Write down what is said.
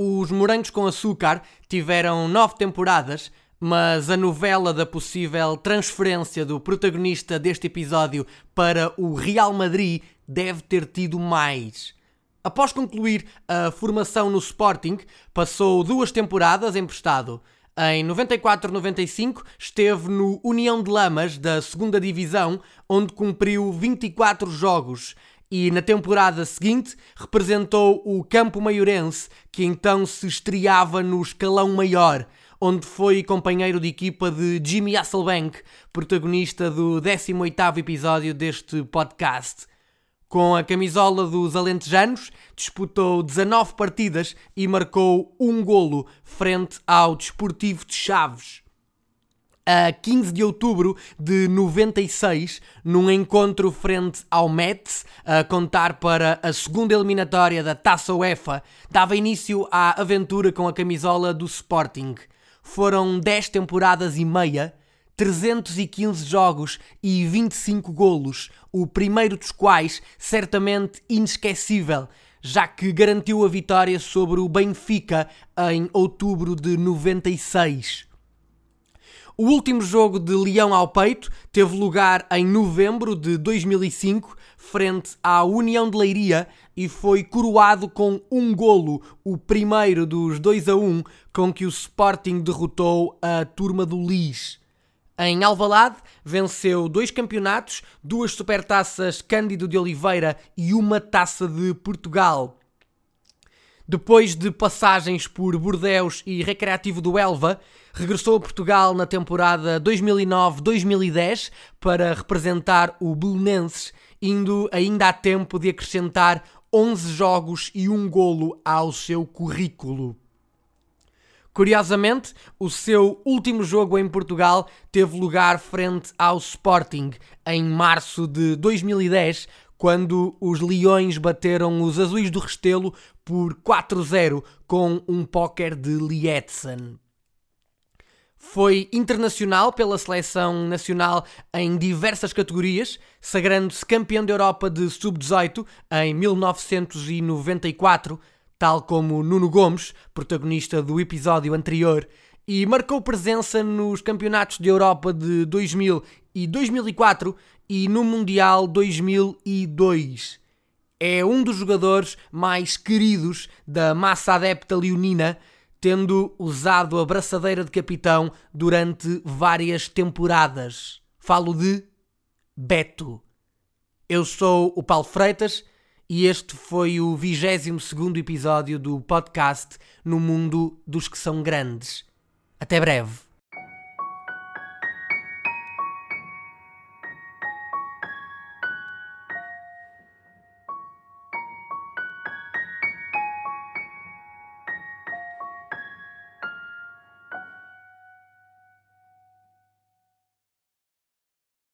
Os Morangos com Açúcar tiveram nove temporadas, mas a novela da possível transferência do protagonista deste episódio para o Real Madrid deve ter tido mais. Após concluir a formação no Sporting, passou duas temporadas emprestado. Em 94-95 esteve no União de Lamas da segunda Divisão, onde cumpriu 24 jogos e na temporada seguinte representou o Campo Maiorense, que então se estreava no escalão maior, onde foi companheiro de equipa de Jimmy Hasselbank, protagonista do 18º episódio deste podcast. Com a camisola dos Alentejanos, disputou 19 partidas e marcou um golo frente ao Desportivo de Chaves a 15 de outubro de 96, num encontro frente ao Metz, a contar para a segunda eliminatória da Taça UEFA, dava início à aventura com a camisola do Sporting. Foram 10 temporadas e meia, 315 jogos e 25 golos, o primeiro dos quais certamente inesquecível, já que garantiu a vitória sobre o Benfica em outubro de 96. O último jogo de Leão ao Peito teve lugar em novembro de 2005, frente à União de Leiria, e foi coroado com um golo, o primeiro dos 2 a 1, com que o Sporting derrotou a turma do Lis. Em Alvalade, venceu dois campeonatos, duas supertaças Cândido de Oliveira e uma taça de Portugal. Depois de passagens por Bordeus e Recreativo do Elva, regressou a Portugal na temporada 2009-2010 para representar o Belenenses, indo ainda a tempo de acrescentar 11 jogos e um golo ao seu currículo. Curiosamente, o seu último jogo em Portugal teve lugar frente ao Sporting em março de 2010, quando os Leões bateram os Azuis do Restelo por 4-0 com um póquer de Lietzen. Foi internacional pela seleção nacional em diversas categorias, sagrando-se campeão da Europa de sub-18 em 1994, tal como Nuno Gomes, protagonista do episódio anterior, e marcou presença nos campeonatos de Europa de 2000 e 2004 e no Mundial 2002. É um dos jogadores mais queridos da massa adepta leonina, tendo usado a braçadeira de capitão durante várias temporadas. Falo de Beto. Eu sou o Paulo Freitas e este foi o 22 episódio do podcast No Mundo dos que são grandes. Até breve.